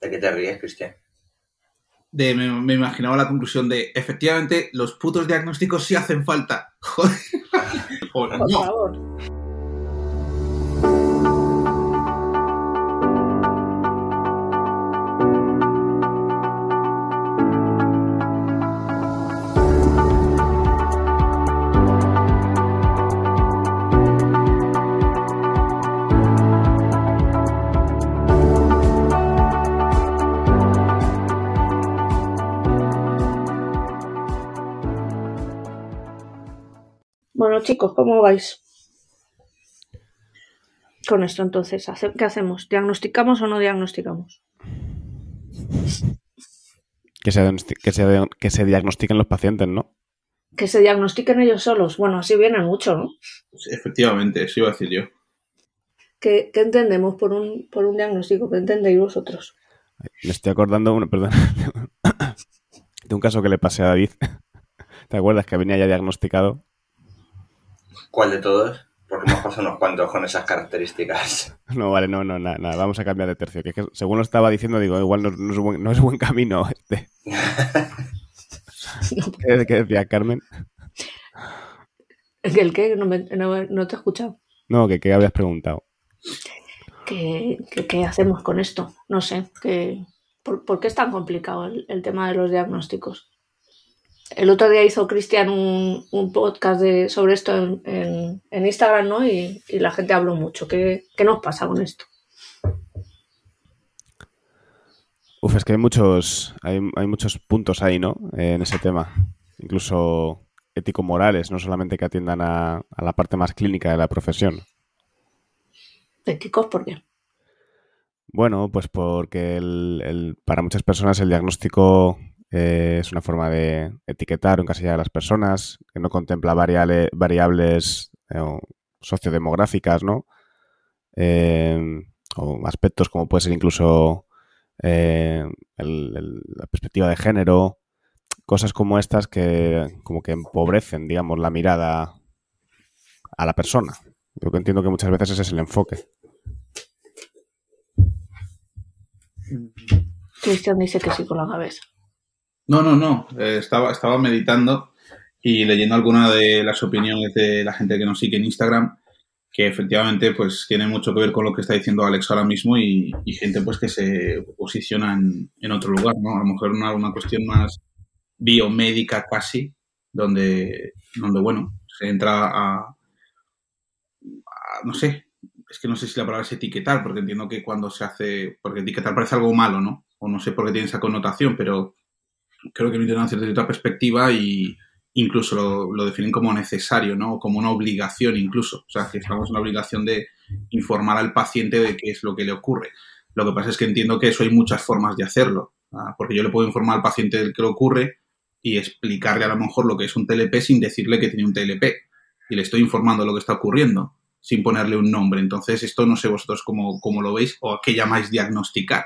¿De qué te ríes, Cristian? De, me, me imaginaba la conclusión de, efectivamente, los putos diagnósticos sí hacen falta. Joder. Joder, Por no. favor. Bueno, chicos, ¿cómo vais? Con esto, entonces, ¿hace- ¿qué hacemos? ¿Diagnosticamos o no diagnosticamos? Que se, que, se, que se diagnostiquen los pacientes, ¿no? Que se diagnostiquen ellos solos. Bueno, así viene mucho, ¿no? Efectivamente, eso iba a decir yo. ¿Qué, qué entendemos por un, por un diagnóstico? ¿Qué entendéis vosotros? Me estoy acordando, una, perdón, de un caso que le pasé a David. ¿Te acuerdas que venía ya diagnosticado? ¿Cuál de todos? Porque hemos pasado unos cuantos con esas características. No, vale, no, no, nada, nada, vamos a cambiar de tercio. Que, es que según lo estaba diciendo, digo, igual no, no es, buen, no es buen camino este. ¿Qué, qué decía Carmen? ¿El qué? No, me- no- no te he escuchado. No, que qué habías preguntado. ¿Qué, qué- qué hacemos con esto? No sé. ¿qué, por, por qué es tan complicado el, el tema de los diagnósticos? El otro día hizo Cristian un, un podcast de, sobre esto en, en- en Instagram, ¿no? Y, y la gente habló mucho. ¿Qué, ¿Qué nos pasa con esto? Uf, es que hay muchos, hay, hay muchos puntos ahí, ¿no? Eh, en ese tema. Incluso ético-morales, no solamente que atiendan a, a la parte más clínica de la profesión. Éticos, ¿por qué? Bueno, pues porque el- el- para muchas personas el diagnóstico eh, es una forma de etiquetar o encasillar a las personas, que no contempla variable- variables eh, sociodemográficas, ¿no? Eh, o aspectos como puede ser incluso eh, el- la perspectiva de género, cosas como estas que como que empobrecen, digamos, la mirada a la persona. Yo que entiendo que muchas veces ese es el enfoque. Cristian dice que sí con la cabeza. No, no, no. Eh, estaba, estaba meditando y leyendo algunas de las opiniones de la gente que nos sigue en Instagram, que efectivamente pues tiene mucho que ver con lo que está diciendo Alex ahora mismo y, y gente pues que se posiciona en, en otro lugar, ¿no? A lo mejor una, una cuestión más biomédica casi, donde, donde bueno, se entra a, a- no sé, es que no sé si la palabra es etiquetar, porque entiendo que cuando se hace, porque etiquetar parece algo malo, ¿no? O no sé por qué tiene esa connotación, pero creo que lo intentan hacer desde otra perspectiva y incluso lo, lo definen como necesario, ¿no? Como una obligación incluso. O sea, que estamos en la obligación de informar al paciente de qué es lo que le ocurre. Lo que pasa es que entiendo que eso hay muchas formas de hacerlo, ¿ah? porque yo le puedo informar al paciente del que le ocurre y explicarle a lo mejor lo que es un TLP sin decirle que tiene un TLP. Y le estoy informando lo que está ocurriendo sin ponerle un nombre. Entonces, esto no sé vosotros cómo, cómo lo veis o a qué llamáis diagnosticar.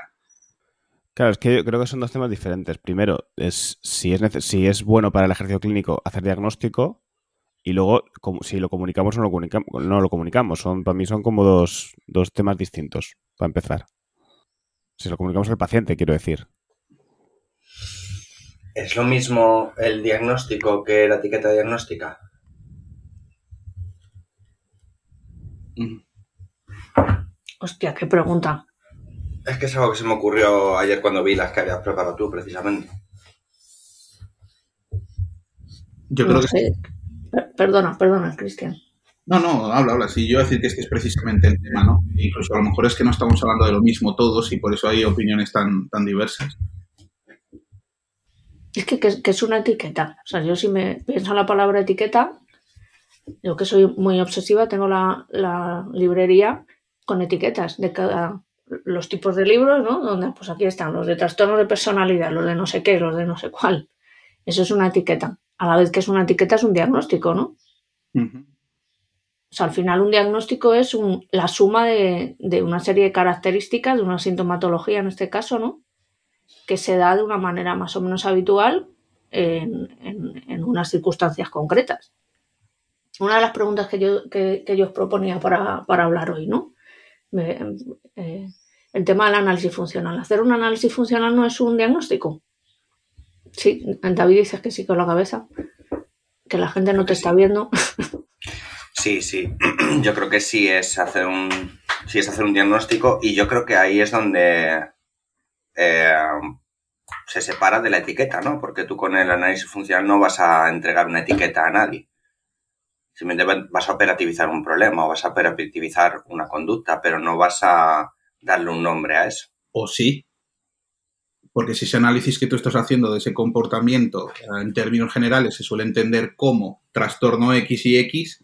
Claro, es que yo creo que son dos temas diferentes. Primero, es si es, si es bueno para el ejercicio clínico hacer diagnóstico y luego como- si lo comunicamos o no lo comunicamos. No lo comunicamos. Son, para mí son como dos, dos temas distintos, para empezar. Si lo comunicamos al paciente, quiero decir. ¿Es lo mismo el diagnóstico que la etiqueta diagnóstica? Hostia, qué pregunta. Es que es algo que se me ocurrió ayer cuando vi las que habías preparado tú, precisamente. Yo No creo que sé. Per- Perdona, perdona, Cristian. No, no, habla, habla. Sí, yo decir que es que es precisamente el tema, ¿no? Incluso a lo mejor es que no estamos hablando de lo mismo todos y por eso hay opiniones tan, tan diversas. Es que, que es- que es una etiqueta. O sea, yo si me pienso en la palabra etiqueta, yo que soy muy obsesiva, tengo la, la librería con etiquetas de cada los tipos de libros, ¿no? Donde pues aquí están los de trastornos de personalidad, los de no sé qué, los de no sé cuál. Eso es una etiqueta. A la vez que es una etiqueta es un diagnóstico, ¿no? O sea, al final un diagnóstico es un- la suma de, de una serie de características, de una sintomatología en este caso, ¿no? Que se da de una manera más o menos habitual en, en- en unas circunstancias concretas. Una de las preguntas que yo, que, que yo os proponía para, para hablar hoy, ¿no? Me- eh, el tema del análisis funcional. Hacer un análisis funcional no es un diagnóstico. Sí, David dices que sí con la cabeza, que la gente no te está viendo. Sí, sí. Yo creo que sí es hacer un, sí es hacer un diagnóstico y yo creo que ahí es donde eh, se separa de la etiqueta, ¿no? Porque tú con el análisis funcional no vas a entregar una etiqueta a nadie. Simplemente vas a operativizar un problema o vas a operativizar una conducta, pero no vas a darle un nombre a eso. O sí. Porque si ese análisis que tú estás haciendo de ese comportamiento en términos generales se suele entender como trastorno X y X,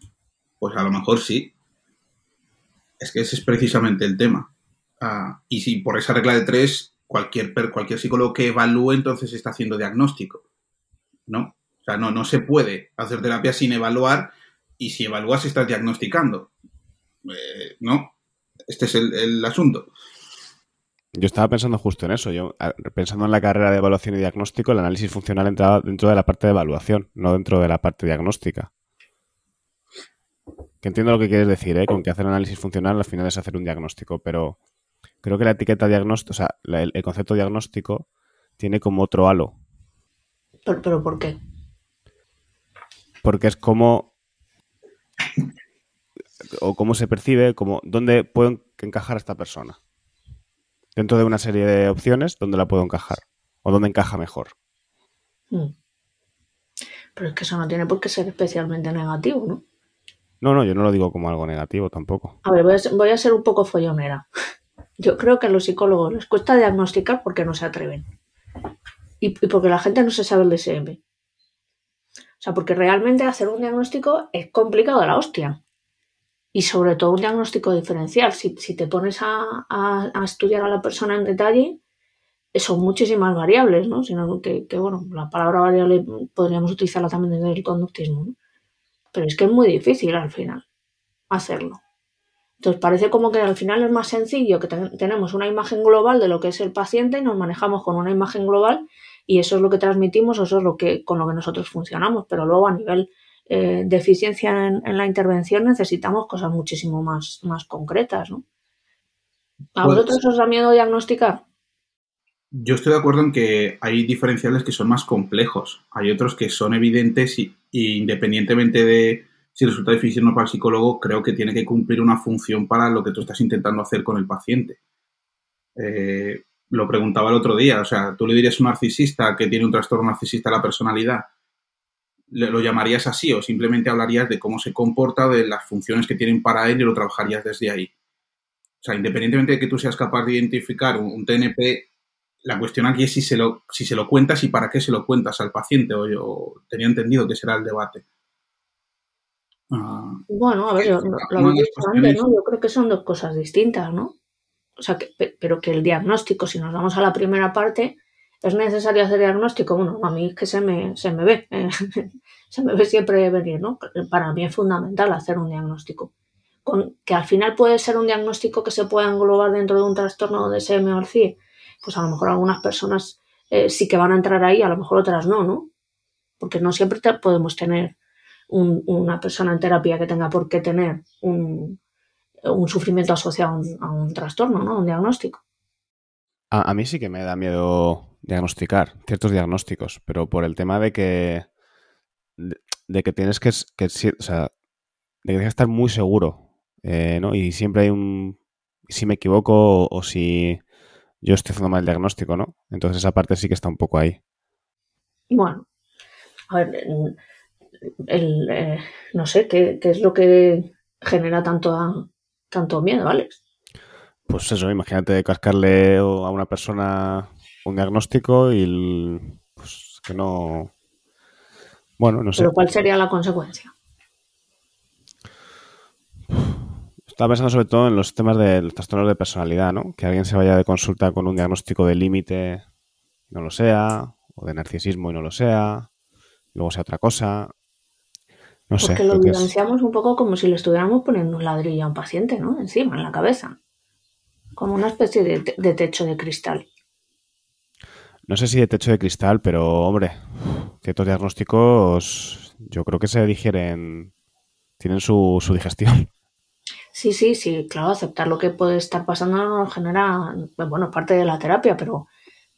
pues a lo mejor sí. Es que ese es precisamente el tema. Ah, y si por esa regla de tres, cualquier, cualquier psicólogo que evalúe entonces está haciendo diagnóstico. ¿No? O sea, no, no se puede hacer terapia sin evaluar y si evalúas estás diagnosticando. Eh, ¿No? Este es el, asunto. Yo estaba pensando justo en eso. Yo, pensando en la carrera de evaluación y diagnóstico, el análisis funcional entraba dentro de la parte de evaluación, no dentro de la parte diagnóstica. Que entiendo lo que quieres decir, ¿eh? Con que hacer análisis funcional al final es hacer un diagnóstico, pero creo que la etiqueta diagnóstico, o sea, el, concepto diagnóstico tiene como otro halo. ¿Pero, ¿Pero por qué? Porque es como o cómo se percibe, como dónde puedo encajar a esta persona. Dentro de una serie de opciones, ¿dónde la puedo encajar? ¿O dónde encaja mejor? Hmm. Pero es que eso no tiene por qué ser especialmente negativo, ¿no? No, no, yo no lo digo como algo negativo tampoco. A ver, voy a ser, un poco follonera. Yo creo que a los psicólogos les cuesta diagnosticar porque no se atreven. Y, porque la gente no se sabe el DSM. O sea, porque realmente hacer un diagnóstico es complicado de la hostia. Y sobre todo un diagnóstico diferencial. Si, te pones a, estudiar a la persona en detalle, son muchísimas variables, ¿no? Sino que, bueno, la palabra variable podríamos utilizarla también desde el conductismo, ¿no? Pero es que es muy difícil al final hacerlo. Entonces parece como que al final es más sencillo que tenemos una imagen global de lo que es el paciente y nos manejamos con una imagen global y eso es lo que transmitimos, eso es lo que con lo que nosotros funcionamos, pero luego a nivel eh, de eficiencia en, la intervención necesitamos cosas muchísimo más, más concretas, ¿no? ¿A pues vosotros os da miedo diagnosticar? Yo estoy de acuerdo en que hay diferenciales que son más complejos. Hay otros que son evidentes y, independientemente de si resulta difícil o no para el psicólogo, creo que tiene que cumplir una función para lo que tú estás intentando hacer con el paciente. Eh, lo preguntaba el otro día, o sea, tú le dirías a un narcisista que tiene un trastorno narcisista de la personalidad, lo llamarías así o simplemente hablarías de cómo se comporta, de las funciones que tienen para él y lo trabajarías desde ahí. O sea, independientemente de que tú seas capaz de identificar un, TNP, la cuestión aquí es si se, lo, si se lo cuentas y para qué se lo cuentas al paciente, o yo tenía entendido que será el debate. Ah. bueno, a ver, lo, antes, ¿no? Yo creo que son dos cosas distintas, ¿no? O sea, pero que el diagnóstico, si nos vamos a la primera parte, ¿es necesario hacer diagnóstico? Bueno, a mí es que se me, se me ve, se me ve siempre venir, ¿no? Para mí es fundamental hacer un diagnóstico. Que al final puede ser un diagnóstico que se pueda englobar dentro de un trastorno de SM o CIE, pues a lo mejor algunas personas eh, sí que van a entrar ahí, a lo mejor otras no, ¿no? Porque no siempre podemos tener una persona en terapia que tenga por qué tener un, un sufrimiento asociado a un, trastorno, ¿no? Un diagnóstico. A, mí sí que me da miedo diagnosticar ciertos diagnósticos, pero por el tema de que de, que tienes que, que, o sea, de que tienes que estar muy seguro, eh, ¿no? Y siempre hay un si me equivoco o, si yo estoy haciendo mal el diagnóstico, ¿no? Entonces esa parte sí que está un poco ahí. Bueno, a ver, el, eh, no sé ¿qué, qué, es lo que genera tanto a, tanto miedo, Alex? Pues eso, imagínate cascarle a una persona un diagnóstico y pues que no... Bueno, no sé. ¿Pero cuál sería la consecuencia? Estaba pensando sobre todo en los temas de los trastornos de personalidad, ¿no? Que alguien se vaya de consulta con un diagnóstico de límite y no lo sea, o de narcisismo y no lo sea, luego sea otra cosa. Porque lo vivenciamos un poco como si le estuviéramos poniendo un ladrillo a un paciente, ¿no? Encima, en la cabeza. Como una especie de, techo de cristal. No sé si de techo de cristal, pero hombre, ciertos diagnósticos yo creo que se digieren, tienen su, digestión. Sí, sí, sí, claro, aceptar lo que puede estar pasando nos genera, bueno, parte de la terapia, pero,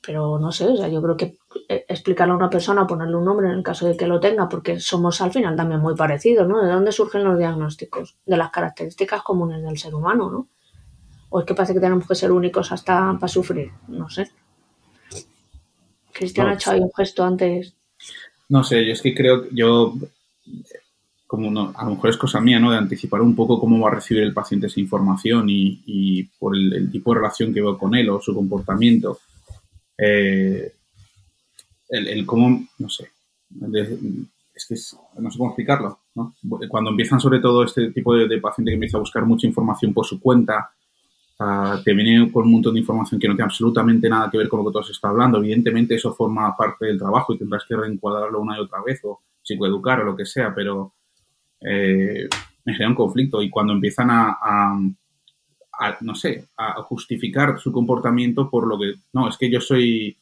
pero no sé, o sea, yo creo que eh, explicarle a una persona, ponerle un nombre en el caso de que lo tenga, porque somos al final también muy parecidos, ¿no? ¿De dónde surgen los diagnósticos? De las características comunes del ser humano, ¿no? ¿O es que parece que tenemos que ser únicos hasta para sufrir? No sé. Cristian ha hecho ahí un gesto antes. No sé, yo es que creo, yo como no, a lo mejor es cosa mía, ¿no? De anticipar un poco cómo va a recibir el paciente esa información y, por el, tipo de relación que veo con él o su comportamiento. Eh, el, cómo, no sé, es que no sé cómo explicarlo. Cuando empiezan sobre todo este tipo de, paciente que empieza a buscar mucha información por su cuenta, te viene con un montón de información que no tiene absolutamente nada que ver con lo que tú has estado hablando, evidentemente eso forma parte del trabajo y tendrás que reencuadrarlo una y otra vez o psicoeducar o lo que sea, pero eh, me genera un conflicto y cuando empiezan a, no sé, a justificar su comportamiento por lo que, no, es que yo soy,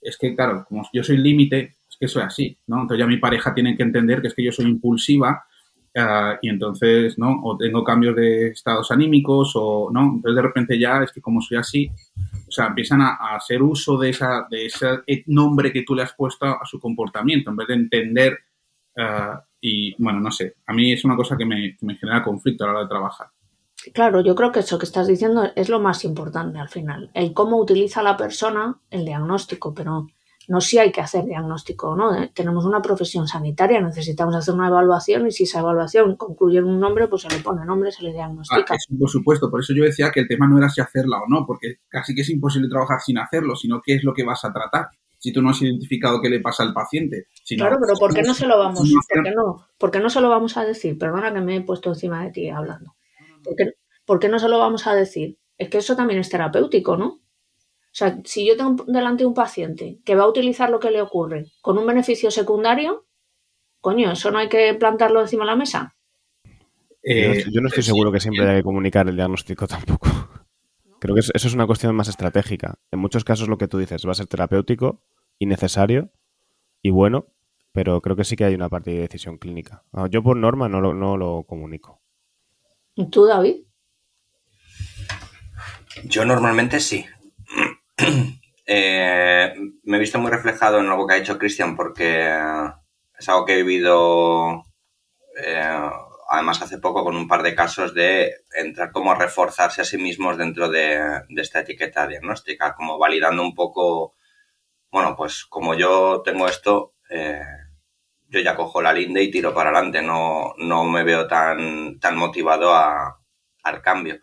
es que claro, como yo soy límite, es que soy así, ¿no? Entonces ya mi pareja tiene que entender que es que yo soy impulsiva ah, y entonces, ¿no? O tengo cambios de estados anímicos o, ¿no? Entonces de repente ya es que como soy así, o sea, empiezan a, hacer uso de, esa, de ese nombre que tú le has puesto a su comportamiento en vez de entender ah, y bueno, no sé, a mí es una cosa que me, genera conflicto a la hora de trabajar. Claro, yo creo que eso que estás diciendo es lo más importante al final, el cómo utiliza la persona el diagnóstico, pero no si hay que hacer diagnóstico o no. ¿eh? Tenemos una profesión sanitaria, necesitamos hacer una evaluación y si esa evaluación concluye en un nombre, pues se le pone nombre, se le diagnostica. Ah, por supuesto, por eso yo decía que el tema no era si hacerla o no, porque casi que es imposible trabajar sin hacerlo, sino qué es lo que vas a tratar si tú no has identificado qué le pasa al paciente. claro, pero ¿por qué no se lo vamos, ¿por qué no, ¿por qué no se lo vamos a decir? Perdona que me he puesto encima de ti hablando. ¿Por qué, ¿Por qué no se lo vamos a decir? Es que eso también es terapéutico, ¿no? O sea, si yo tengo delante un paciente que va a utilizar lo que le ocurre con un beneficio secundario, coño, eso no hay que plantarlo encima de la mesa. Eh, yo no estoy seguro que siempre hay que comunicar el diagnóstico tampoco. Creo que eso es una cuestión más estratégica. En muchos casos lo que tú dices va a ser terapéutico y necesario y bueno, pero creo que sí que hay una parte de decisión clínica. Ah, yo por norma no lo, no lo comunico. ¿Y tú, David? Yo normalmente sí. Eh, me he visto muy reflejado en lo que ha dicho Cristian porque es algo que he vivido eh, además hace poco con un par de casos de entrar como a reforzarse a sí mismos dentro de, esta etiqueta diagnóstica, como validando un poco, bueno, pues como yo tengo esto, eh, yo ya cojo la linde y tiro para adelante, no, no me veo tan, tan motivado al cambio.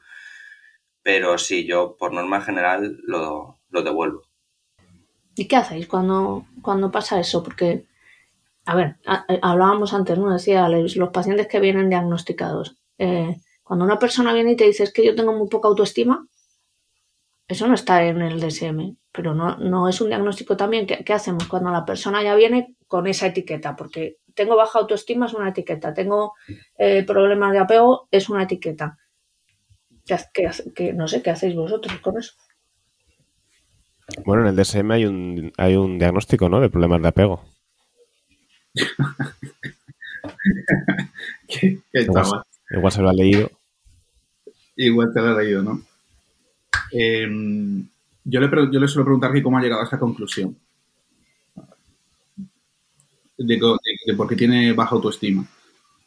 Pero sí, yo por norma general lo, lo devuelvo. ¿Y qué hacéis cuando, cuando pasa eso? Porque a ver, hablábamos antes, ¿no? Decía, los pacientes que vienen diagnosticados. Eh, cuando una persona viene y te dice es que yo tengo muy poca autoestima, eso no está en el DSM, pero no, no es un diagnóstico también. ¿Qué, hacemos cuando la persona ya viene con esa etiqueta? Porque tengo baja autoestima es una etiqueta, tengo eh, problemas de apego es una etiqueta. ¿Qué, no sé, ¿qué hacéis vosotros con eso? Bueno, en el DSM hay un, hay un diagnóstico, ¿no? De problemas de apego. igual, se lo ha leído. Igual te lo ha leído, ¿no? Em, yo, le, yo le suelo preguntar cómo ha llegado a esa conclusión. De, por qué tiene baja autoestima.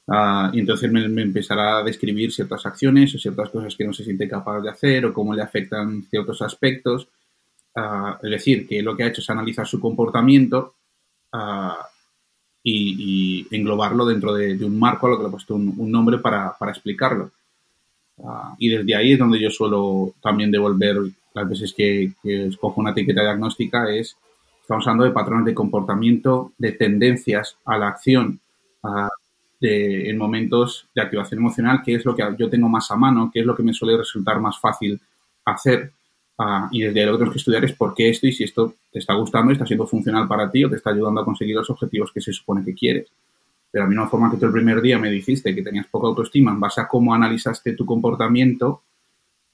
Ah, y entonces me, empezará a describir ciertas acciones o ciertas cosas que no se siente capaz de hacer o cómo le afectan ciertos aspectos. Ah, es decir, que lo que ha hecho es analizar su comportamiento uh, y, englobarlo dentro de, un marco a lo que le he puesto un, nombre para, explicarlo. Y desde ahí es donde yo suelo también devolver las veces que, escojo una etiqueta diagnóstica es, estamos hablando de patrones de comportamiento, de tendencias a la acción, ah, en momentos de activación emocional, qué es lo que yo tengo más a mano, qué es lo que me suele resultar más fácil hacer y desde ahí lo que tenemos que estudiar es por qué esto y si esto te está gustando, está siendo funcional para ti o te está ayudando a conseguir los objetivos que se supone que quieres. De la misma forma que tú el primer día me dijiste que tenías poca autoestima en base a cómo analizaste tu comportamiento,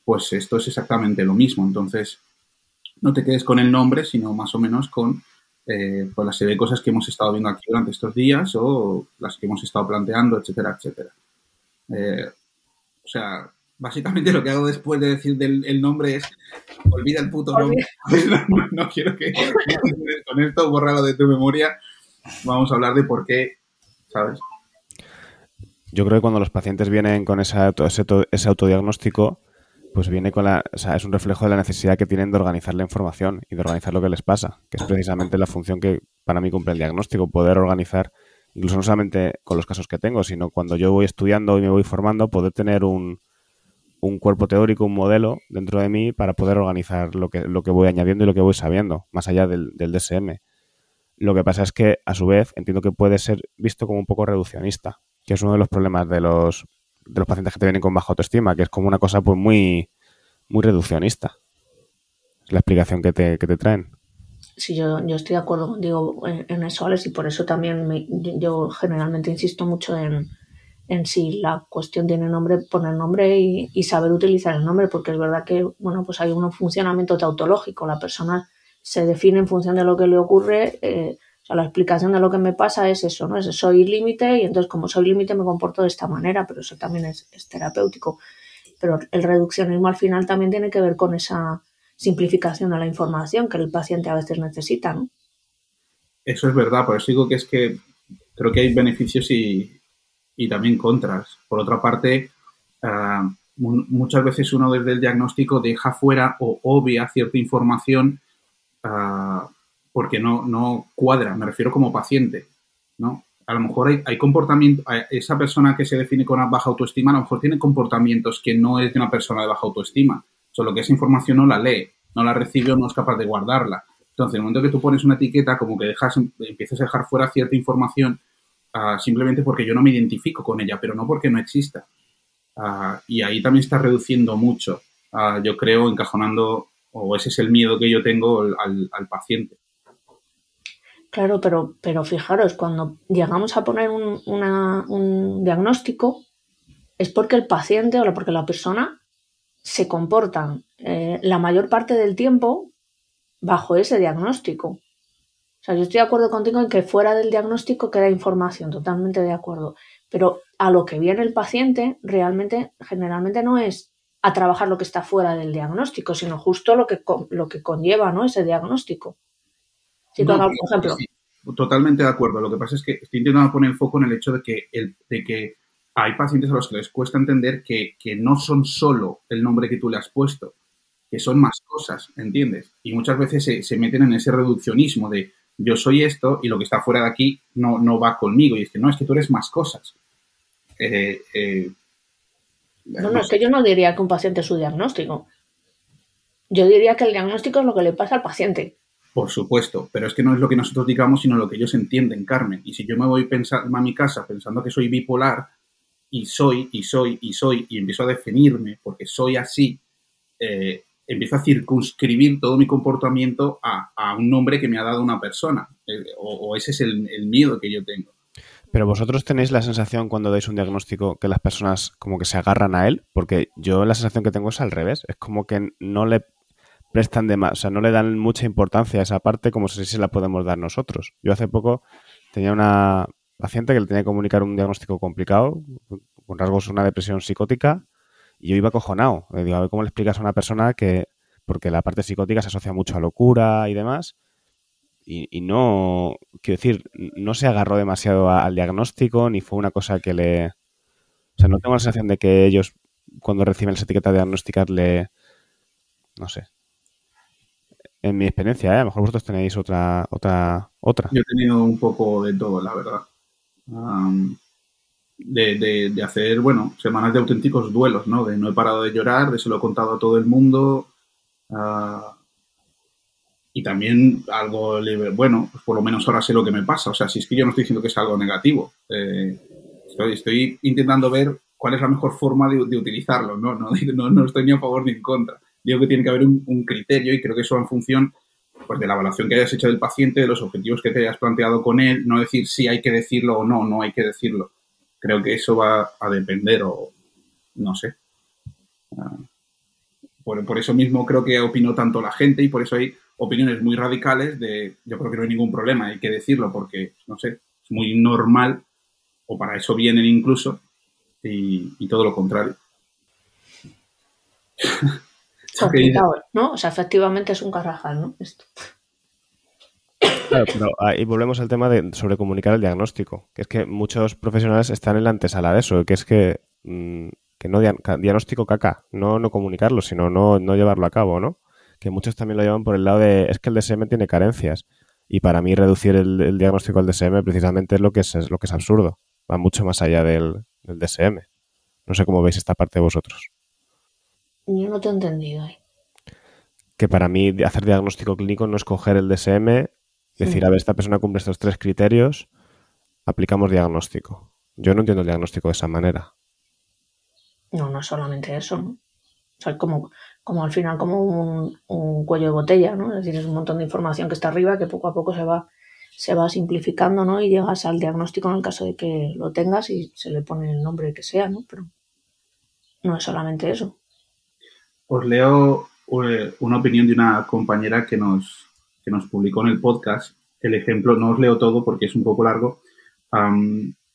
pues esto es exactamente lo mismo. Entonces, no te quedes con el nombre, sino más o menos con eh, pues la serie de cosas que hemos estado viendo aquí durante estos días o las que hemos estado planteando, etcétera, etcétera. Eh, o sea, básicamente lo que hago después de decir el nombre es olvida el puto nombre. No, quiero que con esto borralo de tu memoria. Vamos a hablar de por qué, ¿sabes? Yo creo que cuando los pacientes vienen con ese, ese autodiagnóstico, pues viene con la, o sea, es un reflejo de la necesidad que tienen de organizar la información y de organizar lo que les pasa, que es precisamente la función que para mí cumple el diagnóstico, poder organizar, incluso no solamente con los casos que tengo, sino cuando yo voy estudiando y me voy formando, poder tener un, un cuerpo teórico, un modelo dentro de mí para poder organizar lo que, lo que voy añadiendo y lo que voy sabiendo, más allá del, del DSM. Lo que pasa es que, a su vez, entiendo que puede ser visto como un poco reduccionista, que es uno de los problemas de los de los pacientes que te vienen con baja autoestima, que es como una cosa pues muy, muy reduccionista. La explicación que te, que te traen. Sí, yo, yo estoy de acuerdo contigo en, eso, Alex, y por eso también me, yo generalmente insisto mucho en, en si la cuestión tiene nombre, poner nombre y, saber utilizar el nombre, porque es verdad que, bueno, pues hay un funcionamiento tautológico, la persona se define en función de lo que le ocurre, eh, o sea, la explicación de lo que me pasa es eso, ¿no? Es soy límite y entonces como soy límite me comporto de esta manera, pero eso también es, terapéutico. Pero el reduccionismo al final también tiene que ver con esa simplificación de la información que el paciente a veces necesita, ¿no? Eso es verdad, por eso digo que es que creo que hay beneficios y, también contras. Por otra parte, ah, muchas veces uno desde el diagnóstico deja fuera o obvia cierta información uh, porque no, no cuadra, me refiero como paciente, ¿no? A lo mejor hay, hay comportamiento, esa persona que se define con una baja autoestima, a lo mejor tiene comportamientos que no es de una persona de baja autoestima, solo que esa información no la lee, no la recibe o no es capaz de guardarla. Entonces, en el momento que tú pones una etiqueta, como que dejas, empiezas a dejar fuera cierta información uh, simplemente porque yo no me identifico con ella, pero no porque no exista. Uh, y ahí también está reduciendo mucho, uh, yo creo, encajonando, o ese es el miedo que yo tengo al, al paciente. Claro, pero, pero fijaros, cuando llegamos a poner un, diagnóstico, es porque el paciente o porque la persona se comporta eh, la mayor parte del tiempo bajo ese diagnóstico. O sea, yo estoy de acuerdo contigo en que fuera del diagnóstico queda información, totalmente de acuerdo. Pero a lo que viene el paciente realmente, generalmente no es a trabajar lo que está fuera del diagnóstico, sino justo lo que, lo que conlleva ¿no? ese diagnóstico totalmente de acuerdo. Lo que pasa es que estoy intentando poner el foco en el hecho de que, el, de que hay pacientes a los que les cuesta entender que, no son solo el nombre que tú le has puesto, que son más cosas, ¿entiendes? Y muchas veces se, meten en ese reduccionismo de yo soy esto y lo que está fuera de aquí no, no va conmigo. Y es que no, es que tú eres más cosas. Eh, eh, no, no, es que yo no diría que un paciente es su diagnóstico. Yo diría que el diagnóstico es lo que le pasa al paciente. Por supuesto, pero es que no es lo que nosotros digamos, sino lo que ellos entienden, Carmen. Y si yo me voy a mi casa pensando que soy bipolar y soy, y soy, y soy, y empiezo a definirme porque soy así, eh, empiezo a circunscribir todo mi comportamiento a, un nombre que me ha dado una persona. Eh, o, ese es el, el miedo que yo tengo. Pero vosotros tenéis la sensación cuando dais un diagnóstico que las personas como que se agarran a él, porque yo la sensación que tengo es al revés, es como que no le prestan de más, o sea, no le dan mucha importancia a esa parte como si se la podemos dar nosotros. Yo hace poco tenía una paciente que le tenía que comunicar un diagnóstico complicado, con rasgos una depresión psicótica, y yo iba acojonado. Le digo, a ver cómo le explicas a una persona que, porque la parte psicótica se asocia mucho a locura y demás, y, no, quiero decir, no se agarró demasiado al diagnóstico, ni fue una cosa que le... O sea, no tengo la sensación de que ellos, cuando reciben esa etiqueta diagnósticas, le... No sé, en mi experiencia, ¿eh? a lo mejor vosotros tenéis otra, otra, otra. Yo he tenido un poco de todo, la verdad. de, hacer, bueno, semanas de auténticos duelos, ¿no? De no he parado de llorar, de se lo he contado a todo el mundo. Ah, y también algo, bueno, pues por lo menos ahora sé lo que me pasa. O sea, si es que yo no estoy diciendo que es algo negativo. Eh, estoy, intentando ver cuál es la mejor forma de, utilizarlo, ¿no? No, no, no estoy ni a favor ni en contra digo que tiene que haber un, criterio y creo que eso en función pues, de la evaluación que hayas hecho del paciente, de los objetivos que te hayas planteado con él, no decir si hay que decirlo o no, no hay que decirlo. Creo que eso va a depender o no sé. Ah, por, eso mismo creo que opinó tanto la gente y por eso hay opiniones muy radicales de yo creo que no hay ningún problema, hay que decirlo porque, no sé, es muy normal o para eso vienen incluso y todo lo contrario. ¿no? O sea, efectivamente es un carrajal, ¿no? Esto. Claro, pero ahí volvemos al tema de sobre comunicar el diagnóstico, que es que muchos profesionales están en la antesala de eso, que es que, mm, que no diagnóstico caca, no, no comunicarlo, sino no, no llevarlo a cabo, ¿no? Que muchos también lo llevan por el lado de es que el DSM tiene carencias. Y para mí reducir el, diagnóstico al DSM precisamente es lo que es, lo que es absurdo. Va mucho más allá del, del DSM. No sé cómo veis esta parte vosotros. Yo no te he entendido ahí. Que para mí hacer diagnóstico clínico no es coger el DSM, decir, a ver, esta persona cumple estos tres criterios, aplicamos diagnóstico. Yo no entiendo el diagnóstico de esa manera. No, no es solamente eso, ¿no? O sea, como, como al final como un, cuello de botella, ¿no? Es decir, es un montón de información que está arriba que poco a poco se va, se va simplificando, ¿no? Y llegas al diagnóstico en el caso de que lo tengas y se le pone el nombre que sea, ¿no? Pero no es solamente eso. Os leo eh, una opinión de una compañera que nos, que nos publicó en el podcast. El ejemplo, no os leo todo porque es un poco largo,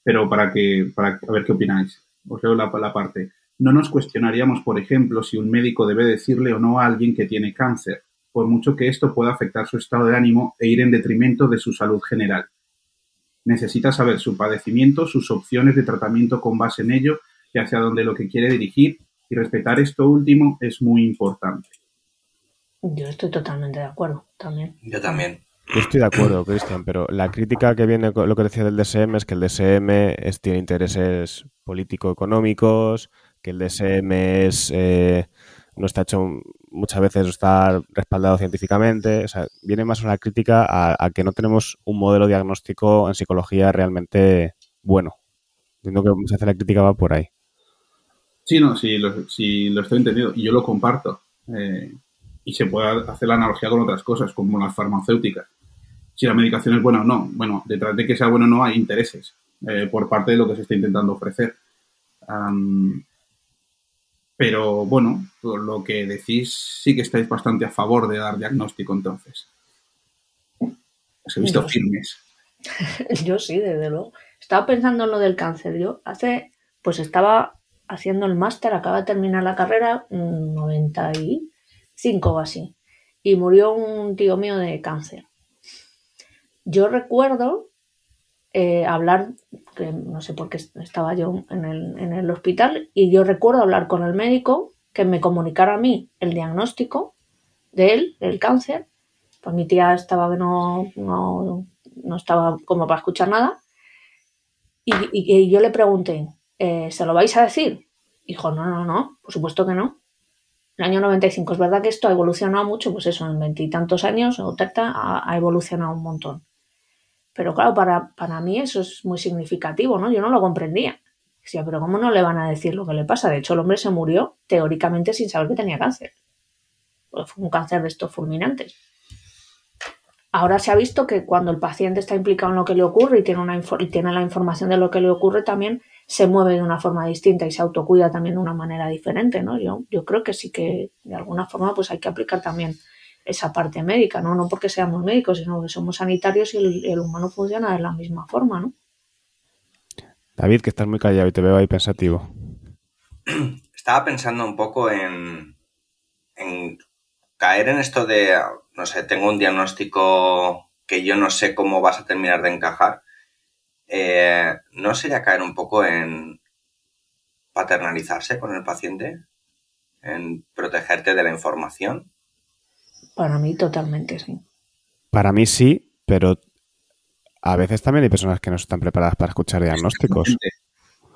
pero para, que, para ver qué opináis. Os leo la, la parte. No nos cuestionaríamos, por ejemplo, si un médico debe decirle o no a alguien que tiene cáncer, por mucho que esto pueda afectar su estado de ánimo e ir en detrimento de su salud general. Necesita saber su padecimiento, sus opciones de tratamiento con base en ello y hacia dónde lo que quiere dirigir y respetar esto último es muy importante. Yo estoy totalmente de acuerdo también. Yo también. Yo estoy de acuerdo, Cristian, pero la crítica que viene con lo que decía del DSM es que el DSM es, tiene intereses político-económicos, que el DSM es, eh, no está hecho muchas veces, está respaldado científicamente. O sea, viene más una crítica a, que no tenemos un modelo diagnóstico en psicología realmente bueno. Entiendo que muchas veces la crítica va por ahí. Sí, no, sí lo, lo estoy entendiendo y yo lo comparto. Eh, y se puede hacer la analogía con otras cosas, como las farmacéuticas. Si la medicación es buena o no. Bueno, detrás de que sea buena o no hay intereses eh, por parte de lo que se está intentando ofrecer. pero bueno, por lo que decís, sí que estáis bastante a favor de dar diagnóstico entonces. Os he visto firmes. Yo sí, desde luego. Estaba pensando en lo del cáncer. Yo hace, pues estaba haciendo el máster, acaba de terminar la carrera, 95 o así, y murió un tío mío de cáncer. Yo recuerdo eh, hablar, que no sé por qué estaba yo en el, hospital, y yo recuerdo hablar con el médico que me comunicara a mí el diagnóstico de él, del cáncer. Pues mi tía estaba que no, no, estaba como para escuchar nada. Y, y yo le pregunté, eh, ¿se lo vais a decir? Dijo, no, no, no, por supuesto que no. El año 95, es verdad que esto ha evolucionado mucho, pues eso, en veintitantos años o treinta ha, evolucionado un montón. Pero claro, para, para mí eso es muy significativo, ¿no? Yo no lo comprendía. Decía, pero ¿cómo no le van a decir lo que le pasa? De hecho, el hombre se murió teóricamente sin saber que tenía cáncer. Pues fue un cáncer de estos fulminantes. Ahora se ha visto que cuando el paciente está implicado en lo que le ocurre y tiene, una, y tiene la información de lo que le ocurre, también se mueve de una forma distinta y se autocuida también de una manera diferente, ¿no? Yo, yo creo que sí que de alguna forma pues hay que aplicar también esa parte médica, ¿no? No porque seamos médicos, sino que somos sanitarios y el, humano funciona de la misma forma, ¿no? David, que estás muy callado y te veo ahí pensativo. Estaba pensando un poco en, en caer en esto de, no sé, tengo un diagnóstico que yo no sé cómo vas a terminar de encajar eh, ¿no sería caer un poco en paternalizarse con el paciente? ¿En protegerte de la información? Para mí totalmente sí. Para mí sí, pero a veces también hay personas que no están preparadas para escuchar diagnósticos.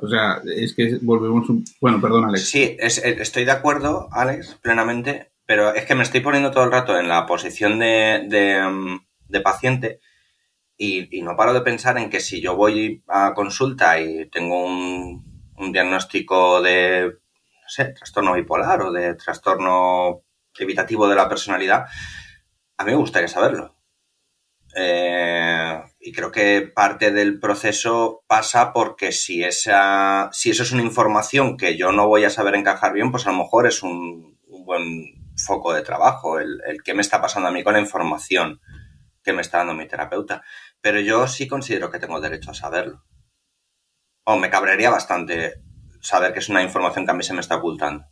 O sea, es que volvemos un... Bueno, perdón, Alex. Sí, estoy de acuerdo, Alex, plenamente, pero es que me estoy poniendo todo el rato en la posición de, de mm, paciente y, no paro de pensar en que si yo voy a consulta y tengo un, diagnóstico de, no sé, trastorno bipolar o de trastorno evitativo de la personalidad, a mí me gustaría saberlo. Eh, y creo que parte del proceso pasa porque si, esa, si eso es una información que yo no voy a saber encajar bien, pues a lo mejor es un, buen foco de trabajo, el, el qué me está pasando a mí con la información que me está dando mi terapeuta. Pero yo sí considero que tengo derecho a saberlo. O me cabrearía bastante saber que es una información que a mí se me está ocultando.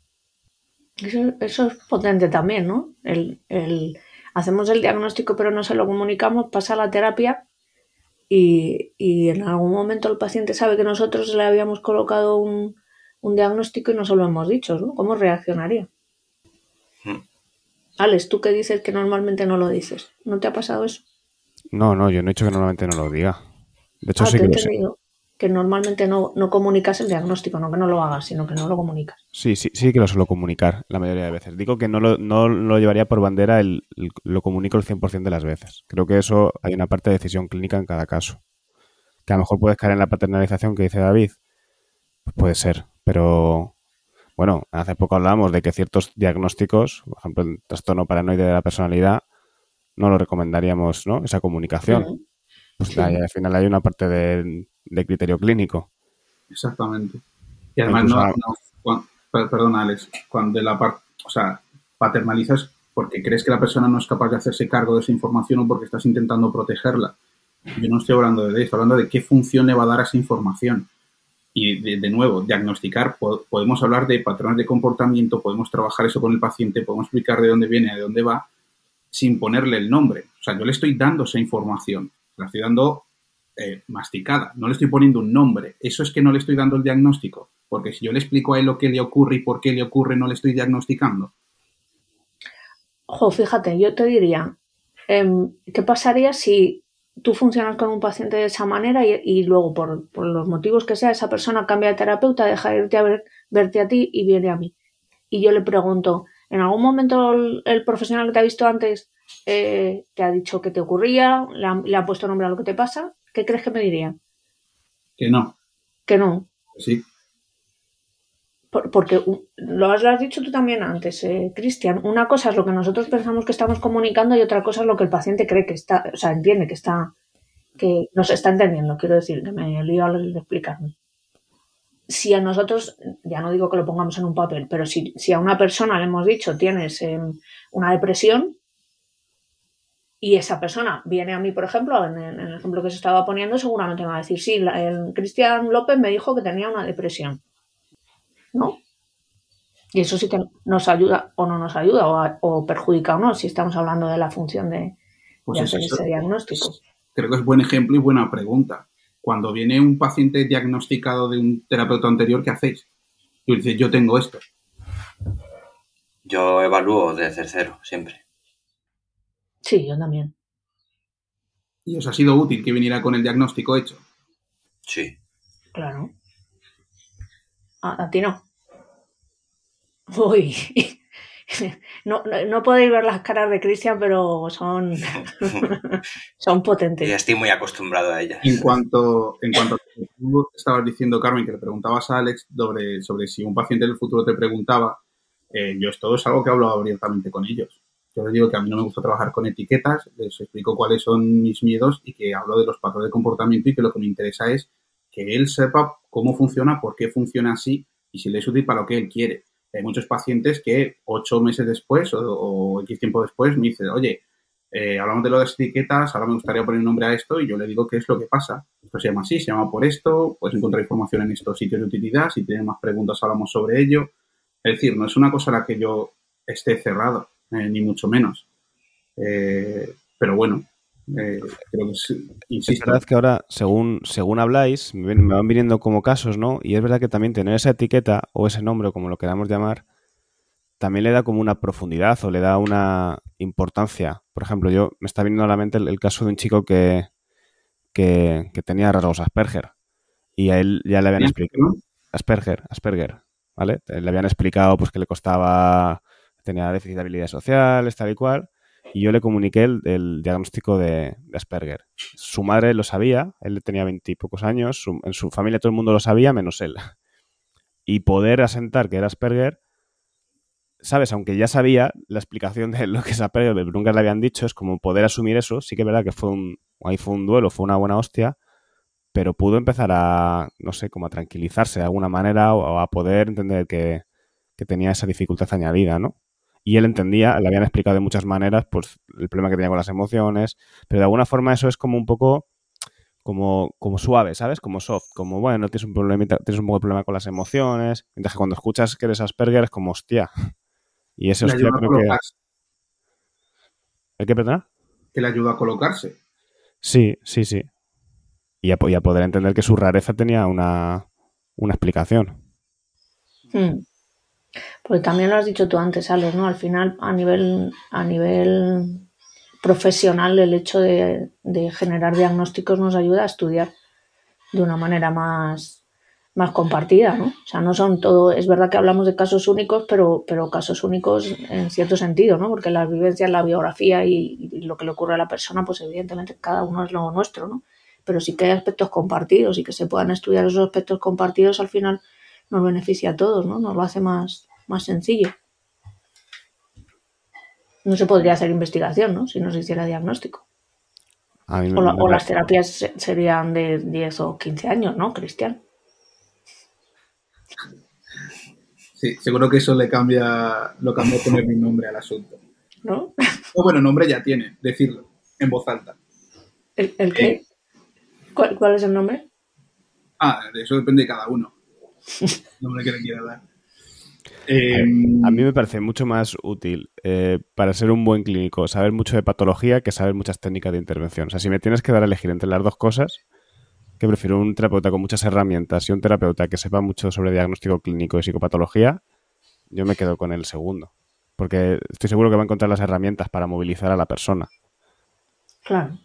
Eso, es potente también, ¿no? El, hacemos el diagnóstico pero no se lo comunicamos, pasa la terapia y, y en algún momento el paciente sabe que nosotros le habíamos colocado un, un diagnóstico y no se lo hemos dicho, ¿no? ¿Cómo reaccionaría? Alex, tú que dices que normalmente no lo dices, ¿no te ha pasado eso? No, no, yo no he dicho que normalmente no lo diga. De hecho, ah, sí te he que lo sé. que normalmente no, no comunicas el diagnóstico, no que no lo hagas, sino que no lo comunicas. Sí, sí, sí que lo suelo comunicar la mayoría de veces. Digo que no lo, no lo llevaría por bandera, el, el- lo comunico el 100% de las veces. Creo que eso hay una parte de decisión clínica en cada caso. Que a lo mejor puedes caer en la paternalización que dice David. Pues puede ser, pero bueno, hace poco hablábamos de que ciertos diagnósticos, por ejemplo, el trastorno paranoide de la personalidad, no lo recomendaríamos, ¿no? Esa comunicación. Pues Sí. ahí al final hay una parte de, de criterio clínico. Exactamente. Y además, no, a- no- cuan- per- perdona, Alex, cuando la parte, o sea, paternalizas porque crees que la persona no es capaz de hacerse cargo de esa información o porque estás intentando protegerla. Yo no estoy hablando de esto, estoy hablando de qué función le va a dar a esa información. Y de, nuevo, diagnosticar, po- podemos hablar de patrones de comportamiento, podemos trabajar eso con el paciente, podemos explicar de dónde viene, de dónde va, sin ponerle el nombre. O sea, yo le estoy dando esa información, la estoy dando eh, masticada, no le estoy poniendo un nombre. Eso es que no le estoy dando el diagnóstico, porque si yo le explico a él lo que le ocurre y por qué le ocurre, no le estoy diagnosticando. Ojo, fíjate, yo te diría, em, ¿qué pasaría si tú funcionas con un paciente de esa manera y, y luego, por, por los motivos que sea, esa persona cambia de terapeuta, deja de irte a ver, verte a ti y viene a mí? Y yo le pregunto, ¿en algún momento el, el profesional que te ha visto antes eh, te ha dicho qué te ocurría, le ha, le ha puesto nombre a lo que te pasa? ¿Qué crees que me diría? Que no, Que no. sí. Por- porque lo has, dicho tú también antes, eh, Cristian. Una cosa es lo que nosotros pensamos que estamos comunicando y otra cosa es lo que el paciente cree que está, o sea, entiende que está, que nos está entendiendo. Quiero decir, que me lío al explicarme. Si a nosotros, ya no digo que lo pongamos en un papel, pero si, si a una persona le hemos dicho tienes eh, una depresión y esa persona viene a mí, por ejemplo, en en el ejemplo que se estaba poniendo, seguramente me va a decir, sí, la- el Cristian López me dijo que tenía una depresión. ¿No? Y eso sí que nos ayuda o no nos ayuda o, a- o perjudica o no, si estamos hablando de la función de, Pues de es hacer eso. ese diagnóstico. Creo que es buen ejemplo y buena pregunta. Cuando viene un paciente diagnosticado de un terapeuta anterior, ¿qué hacéis? Y dice, yo tengo esto. Yo evalúo desde cero, siempre. Sí, yo también. Y os ha sido útil que viniera con el diagnóstico hecho. Sí. Claro. A, a ti no. Uy. No, no, no podéis ver las caras de Cristian, pero son, son Ya potentes. estoy muy acostumbrado a ellas. En cuanto, en cuanto a lo que tú estabas diciendo, Carmen, que le preguntabas a Alex sobre, sobre si un paciente del futuro te preguntaba, eh, yo esto es algo que he hablado abiertamente con ellos. Yo les digo que a mí no me gusta trabajar con etiquetas, les explico cuáles son mis miedos y que hablo de los patrones de comportamiento y que lo que me interesa es que él sepa cómo funciona, por qué funciona así y si le es útil para lo que él quiere. Hay muchos pacientes que ocho meses después o, X tiempo después me dicen, oye, eh, hablamos de lo de las etiquetas, ahora me gustaría poner un nombre a esto y yo le digo qué es lo que pasa. Esto se llama así, se llama por esto, puedes encontrar información en estos sitios de utilidad, si tienes más preguntas hablamos sobre ello. Es decir, no es una cosa a la que yo esté cerrado, eh, ni mucho menos. Eh, pero bueno, eh, es, verdad que ahora, según, según habláis, me, van viniendo como casos, ¿no? Y es verdad que también tener esa etiqueta o ese nombre, como lo queramos llamar, también le da como una profundidad o le da una importancia. Por ejemplo, yo me está viniendo a la mente el, el caso de un chico que, que, que tenía rasgos Asperger. Y a él ya le habían explicado. Asperger, Asperger, ¿vale? Le habían explicado pues que le costaba, tenía déficit de habilidades sociales, tal y cual. Y yo le comuniqué el, diagnóstico de, Asperger. Su madre lo sabía, él tenía veintipocos años, en su familia todo el mundo lo sabía, menos él. Y poder asentar que era Asperger, ¿sabes? Aunque ya sabía la explicación de lo que es Asperger, pero nunca le habían dicho, es como poder asumir eso. Sí que es verdad que fue un, ahí fue un duelo, fue una buena hostia, pero pudo empezar a, no sé, como a tranquilizarse de alguna manera o a poder entender que, que tenía esa dificultad añadida, ¿no? Y él entendía, le habían explicado de muchas maneras, pues el problema que tenía con las emociones, pero de alguna forma eso es como un poco como, como suave, ¿sabes? Como soft, como bueno, tienes un problemita, tienes un poco de problema con las emociones, mientras que cuando escuchas que eres Asperger es como hostia, Y eso Le hostia, creo que... ¿El qué, perdona? Que le ayuda a colocarse. Sí, sí, sí. Y a, po- y a poder entender que su rareza tenía una, una explicación. Hmm. Porque también lo has dicho tú antes, Alex, ¿no? Al final, a nivel, a nivel profesional, el hecho de, de generar diagnósticos nos ayuda a estudiar de una manera más, más compartida, ¿no? O sea, no son todo, es verdad que hablamos de casos únicos, pero, pero casos únicos en cierto sentido, ¿no? Porque las vivencias, la biografía y, y lo que le ocurre a la persona, pues evidentemente cada uno es lo nuestro, ¿no? Pero sí que hay aspectos compartidos y que se puedan estudiar esos aspectos compartidos al final nos beneficia a todos, ¿no? Nos lo hace más, más sencillo. No se podría hacer investigación, ¿no? Si no se hiciera diagnóstico. A mí O, la- me- o las terapias se- serían de 10 o 15 años, ¿no, Cristian? Sí, seguro que eso le cambia, lo cambia poner mi nombre al asunto. ¿No? O bueno, nombre ya tiene, decirlo, en voz alta. ¿El, el qué? ¿Cuál, cuál es el nombre? Ah, de eso depende de cada uno. Nombre que le quiera dar. Eh, A mí me parece mucho más útil eh, para ser un buen clínico saber mucho de patología que saber muchas técnicas de intervención. O sea, si me tienes que dar a elegir entre las dos cosas, que prefiero un terapeuta con muchas herramientas y un terapeuta que sepa mucho sobre diagnóstico clínico y psicopatología, yo me quedo con el segundo. Porque estoy seguro que va a encontrar las herramientas para movilizar a la persona. Claro.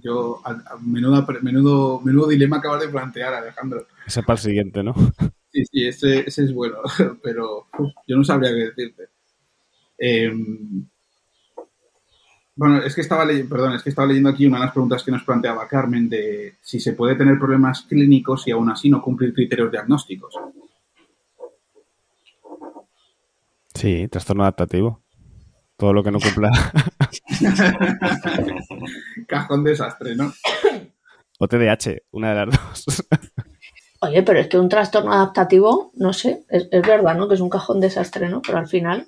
Yo, a, pre- menudo, menudo dilema acabas de plantear, Alejandro. Ese para el siguiente, ¿no? Sí, sí, ese, ese es bueno, pero uf, yo no sabría qué decirte. Eh, bueno, es que estaba leyendo, perdón, es que estaba leyendo aquí una de las preguntas que nos planteaba Carmen de si se puede tener problemas clínicos y aún así no cumplir criterios diagnósticos. Sí, trastorno adaptativo. Todo lo que no cumpla. Cajón desastre, ¿no? O TDAH, una de las dos. Oye, pero es que un trastorno adaptativo, no sé, es, es verdad, ¿no? Que es un cajón desastre, ¿no? Pero al final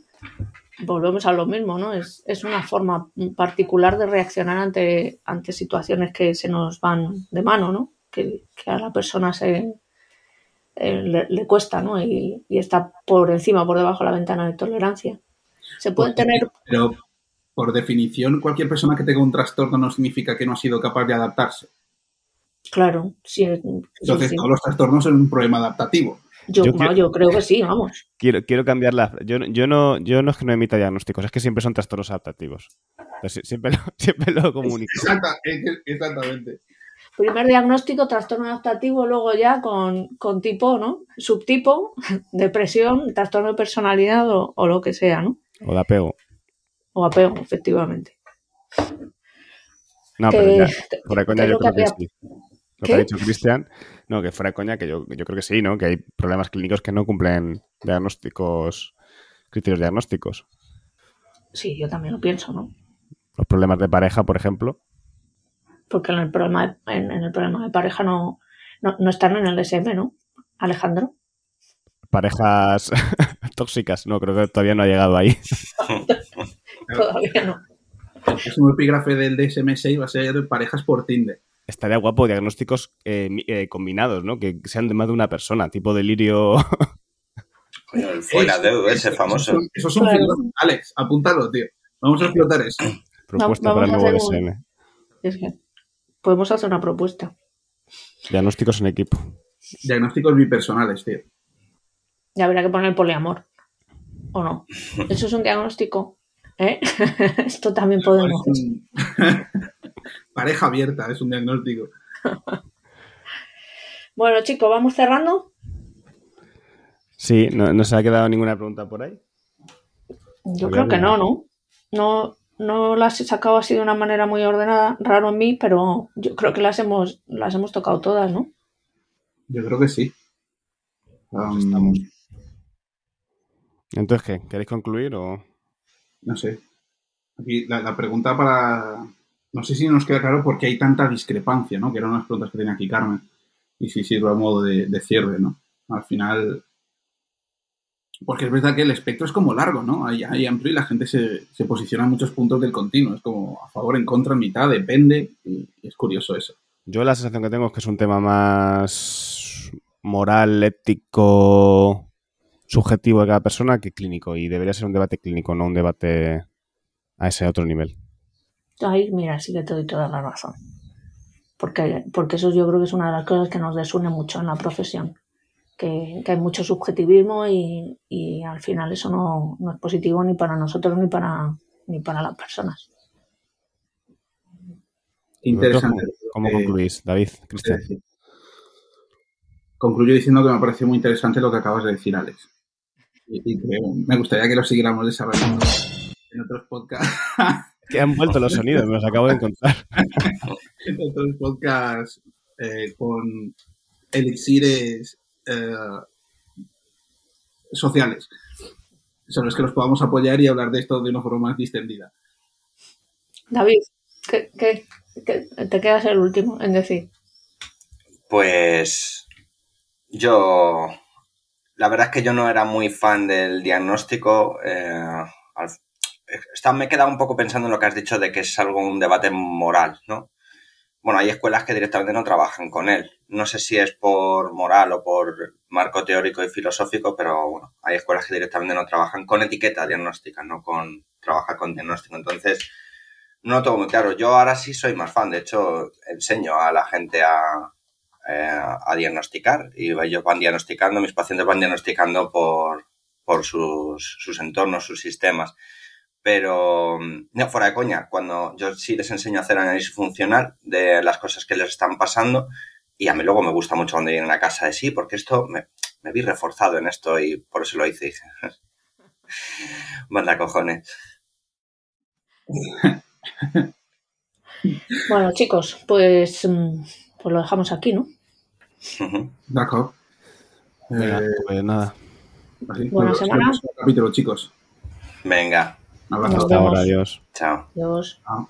volvemos a lo mismo, ¿no? Es, es una forma particular de reaccionar ante, ante situaciones que se nos van de mano, ¿no? Que, que a la persona se eh, le, le cuesta, ¿no? Y, y está por encima, por debajo de la ventana de tolerancia. Se pueden tener Pero por definición, cualquier persona que tenga un trastorno no significa que no ha sido capaz de adaptarse. Claro, sí. Entonces, sí. todos los trastornos son un problema adaptativo. Yo, Yo no, quiero- yo creo que sí, vamos. Quiero, quiero cambiar la... Yo, no- yo, no, yo no es que no emita diagnósticos, es que siempre son trastornos adaptativos. Entonces, siempre, lo, siempre lo comunico. Exacta- exactamente. Primer diagnóstico, trastorno adaptativo, luego ya con, con tipo, ¿no? Subtipo, depresión, trastorno de personalidad o, o lo que sea, ¿no? O de apego. O apego, efectivamente. No, Que- pero ya, fuera de coña que yo creo que sí. Lo ¿Qué? que ha dicho Cristian, no, que fuera de coña que yo, yo creo que sí, ¿no? Que hay problemas clínicos que no cumplen diagnósticos, criterios diagnósticos. Sí, yo también lo pienso, ¿no? Los problemas de pareja, por ejemplo. Porque en el problema de, en, en el problema de pareja no, no, no están en el DSM, ¿no? Alejandro. Parejas tóxicas, no, creo que todavía no ha llegado ahí. Todavía no. El próximo epígrafe del DSM-6 va a ser parejas por Tinder. Estaría guapo diagnósticos eh, eh, combinados, ¿no? Que sean de más de una persona, tipo delirio. Fuera de ese famoso. Eso, eso es un filón. Alex, apúntalo, tío. Vamos a explotar eso. propuesta vamos para el nuevo un- DSM. Es que podemos hacer una propuesta. Diagnósticos en equipo. Diagnósticos bipersonales, tío. Ya habría que poner poliamor. ¿O no? Eso es un diagnóstico. ¿Eh? Esto también podemos. Pareja abierta, es un diagnóstico. Bueno, chicos, vamos cerrando. Sí, no, no se ha quedado ninguna pregunta por ahí. Yo creo que no, ¿no? No, no las he sacado así de una manera muy ordenada, raro en mí, pero yo creo que las hemos, las hemos tocado todas, ¿no? Yo creo que sí. Um, Estamos. Entonces, ¿qué? ¿Queréis concluir o...? No sé. Aquí la, la pregunta para. No sé si nos queda claro por qué hay tanta discrepancia, ¿no? Que eran unas preguntas que tenía aquí Carmen. Y si sirve a modo de, de cierre, ¿no? Al final. Porque es verdad que el espectro es como largo, ¿no? Hay, hay amplio y la gente se, se posiciona en muchos puntos del continuo. Es como a favor, en contra, en mitad, depende. Y, y es curioso eso. Yo la sensación que tengo es que es un tema más moral, ético, subjetivo de cada persona que clínico. Y debería ser un debate clínico, no un debate a ese otro nivel. Ahí, mira, sí que te doy toda la razón. Porque, porque eso yo creo que es una de las cosas que nos desune mucho en la profesión. Que, que hay mucho subjetivismo y, y al final eso no, no, es positivo ni para nosotros ni para, ni para las personas. Interesante. ¿Cómo, cómo concluís, David, Cristian? Concluyo diciendo que me parece muy interesante lo que acabas de decir, Alex. Y, y que me gustaría que lo siguiéramos desarrollando en otros podcasts. que han vuelto los sonidos, me los acabo de encontrar. en otros podcasts eh, con elixires eh, sociales sobre los que los podamos apoyar y hablar de esto de una forma más distendida. David, ¿qué, qué, qué te quedas el último en decir? Pues yo, la verdad es que yo no era muy fan del diagnóstico. Eh, me he quedado un poco pensando en lo que has dicho de que es algo un debate moral, ¿no? Bueno, hay escuelas que directamente no trabajan con él. No sé si es por moral o por marco teórico y filosófico, pero bueno, hay escuelas que directamente no trabajan con etiqueta diagnóstica, no con trabajar con diagnóstico. Entonces, no lo tengo muy claro. Yo ahora sí soy más fan. De hecho, enseño a la gente a, eh, a diagnosticar y ellos van diagnosticando, mis pacientes van diagnosticando por, por sus, sus entornos, sus sistemas. Pero, no, fuera de coña, cuando yo sí les enseño a hacer análisis funcional de las cosas que les están pasando, y a mí luego me gusta mucho cuando vienen a casa de sí, porque esto me, me vi reforzado en esto y por eso lo hice. Dije, manda cojones. Bueno, chicos, pues, pues lo dejamos aquí, ¿no? De acuerdo. Venga, Eh, pues nada. así, Buena semana. capítulo, chicos. Venga, Hasta ahora, adiós. chao. Adiós. Chao.